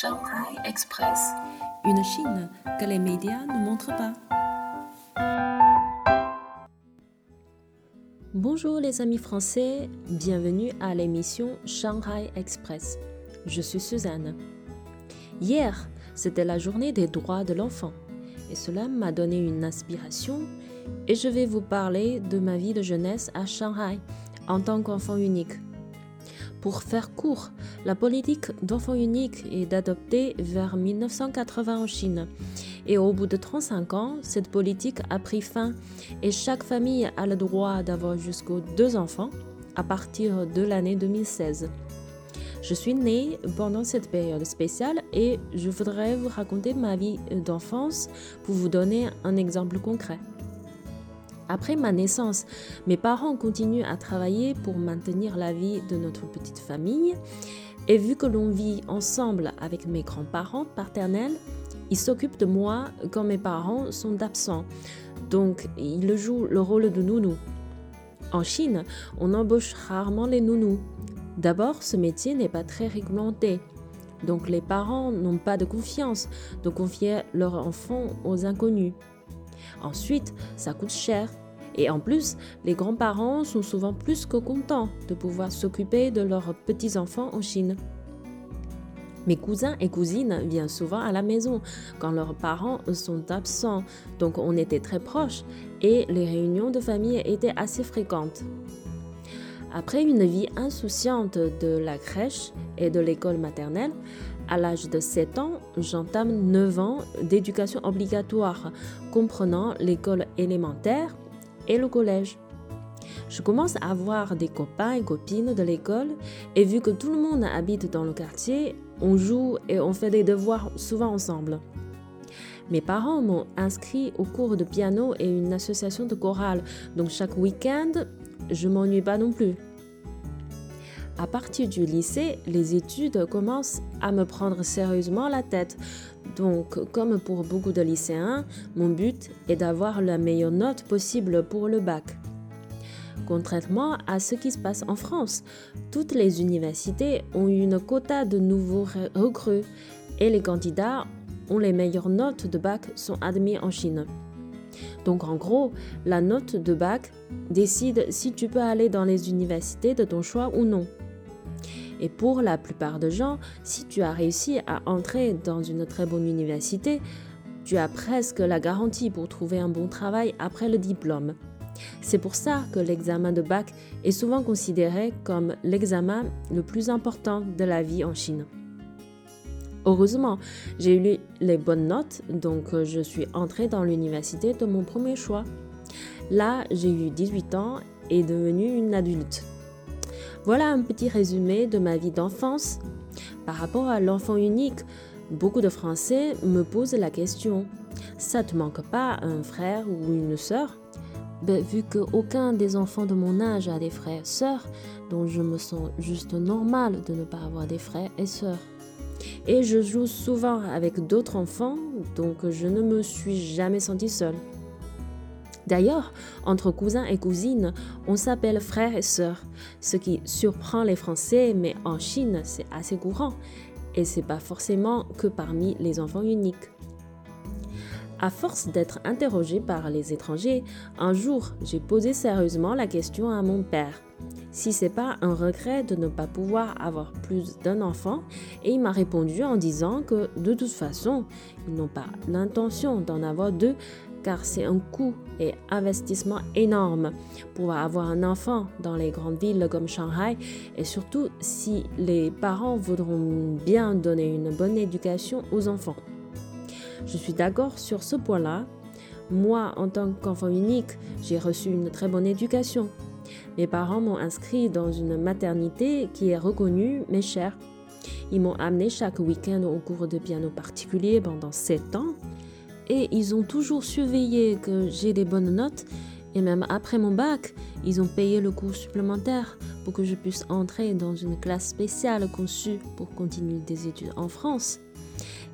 Shanghai Express. Une Chine que les médias ne montrent pas. Bonjour les amis français, bienvenue à l'émission Shanghai Express. Je suis Suzanne. Hier, c'était la journée des droits de l'enfant et cela m'a donné une inspiration et je vais vous parler de ma vie de jeunesse à Shanghai en tant qu'enfant unique. Pour faire court, la politique d'enfant unique est d'adopter vers 1980 en Chine. Et au bout de 35 ans, cette politique a pris fin et chaque famille a le droit d'avoir jusqu'aux deux enfants à partir de l'année 2016. Je suis née pendant cette période spéciale et je voudrais vous raconter ma vie d'enfance pour vous donner un exemple concret. Après ma naissance, mes parents continuent à travailler pour maintenir la vie de notre petite famille. Et vu que l'on vit ensemble avec mes grands-parents paternels, ils s'occupent de moi quand mes parents sont absents. Donc, ils jouent le rôle de nounou. En Chine, on embauche rarement les nounous. D'abord, ce métier n'est pas très réglementé. Donc, les parents n'ont pas de confiance de confier leur enfant aux inconnus. Ensuite, ça coûte cher. Et en plus, les grands-parents sont souvent plus que contents de pouvoir s'occuper de leurs petits-enfants en Chine. Mes cousins et cousines viennent souvent à la maison quand leurs parents sont absents, donc on était très proches et les réunions de famille étaient assez fréquentes. Après une vie insouciante de la crèche et de l'école maternelle, à l'âge de 7 ans, j'entame 9 ans d'éducation obligatoire, comprenant l'école élémentaire et le collège. Je commence à avoir des copains et copines de l'école et vu que tout le monde habite dans le quartier, on joue et on fait des devoirs souvent ensemble. Mes parents m'ont inscrit au cours de piano et une association de chorale, donc chaque week-end, je m'ennuie pas non plus. À partir du lycée, les études commencent à me prendre sérieusement la tête. Donc, comme pour beaucoup de lycéens, mon but est d'avoir la meilleure note possible pour le bac. Contrairement à ce qui se passe en France, toutes les universités ont une quota de nouveaux recrues et les candidats ont les meilleures notes de bac sont admis en Chine. Donc en gros, la note de bac décide si tu peux aller dans les universités de ton choix ou non. Et pour la plupart des gens, si tu as réussi à entrer dans une très bonne université, tu as presque la garantie pour trouver un bon travail après le diplôme. C'est pour ça que l'examen de bac est souvent considéré comme l'examen le plus important de la vie en Chine. Heureusement, j'ai eu les bonnes notes, donc je suis entrée dans l'université de mon premier choix. Là, j'ai eu 18 ans et devenu une adulte. Voilà un petit résumé de ma vie d'enfance. Par rapport à l'enfant unique, beaucoup de Français me posent la question ça te manque pas un frère ou une sœur? Ben, Vu qu'aucun des enfants de mon âge a des frères et sœurs, donc je me sens juste normal de ne pas avoir des frères et sœurs. Et je joue souvent avec d'autres enfants, donc je ne me suis jamais sentie seule. D'ailleurs, entre cousins et cousines, on s'appelle frères et sœurs, ce qui surprend les Français, mais en Chine, c'est assez courant. Et c'est pas forcément que parmi les enfants uniques. À force d'être interrogé par les étrangers, un jour, j'ai posé sérieusement la question à mon père si c'est pas un regret de ne pas pouvoir avoir plus d'un enfant et il m'a répondu en disant que de toute façon, ils n'ont pas l'intention d'en avoir deux car c'est un coût et investissement énorme pour avoir un enfant dans les grandes villes comme Shanghai et surtout si les parents voudront bien donner une bonne éducation aux enfants. Je suis d'accord sur ce point-là. Moi, en tant qu'enfant unique, j'ai reçu une très bonne éducation. Mes parents m'ont inscrit dans une maternité qui est reconnue mais chère. Ils m'ont amené chaque week-end au cours de piano particulier pendant 7 ans et ils ont toujours surveillé que j'ai des bonnes notes et même après mon bac, ils ont payé le cours supplémentaire pour que je puisse entrer dans une classe spéciale conçue pour continuer des études en France.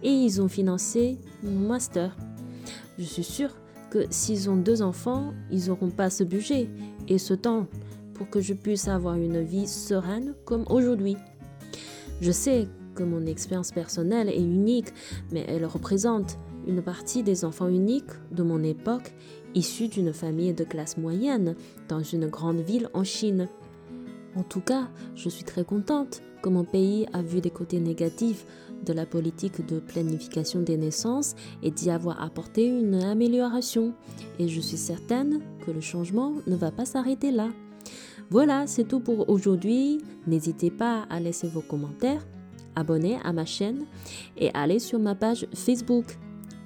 Et ils ont financé mon master. Je suis sûre que s'ils ont deux enfants, ils n'auront pas ce budget et ce temps pour que je puisse avoir une vie sereine comme aujourd'hui. Je sais que mon expérience personnelle est unique, mais elle représente une partie des enfants uniques de mon époque, issus d'une famille de classe moyenne dans une grande ville en Chine. En tout cas, je suis très contente que mon pays a vu les côtés négatifs de la politique de planification des naissances et d'y avoir apporté une amélioration. Et je suis certaine que le changement ne va pas s'arrêter là. Voilà, c'est tout pour aujourd'hui. N'hésitez pas à laisser vos commentaires, abonner à ma chaîne et aller sur ma page Facebook.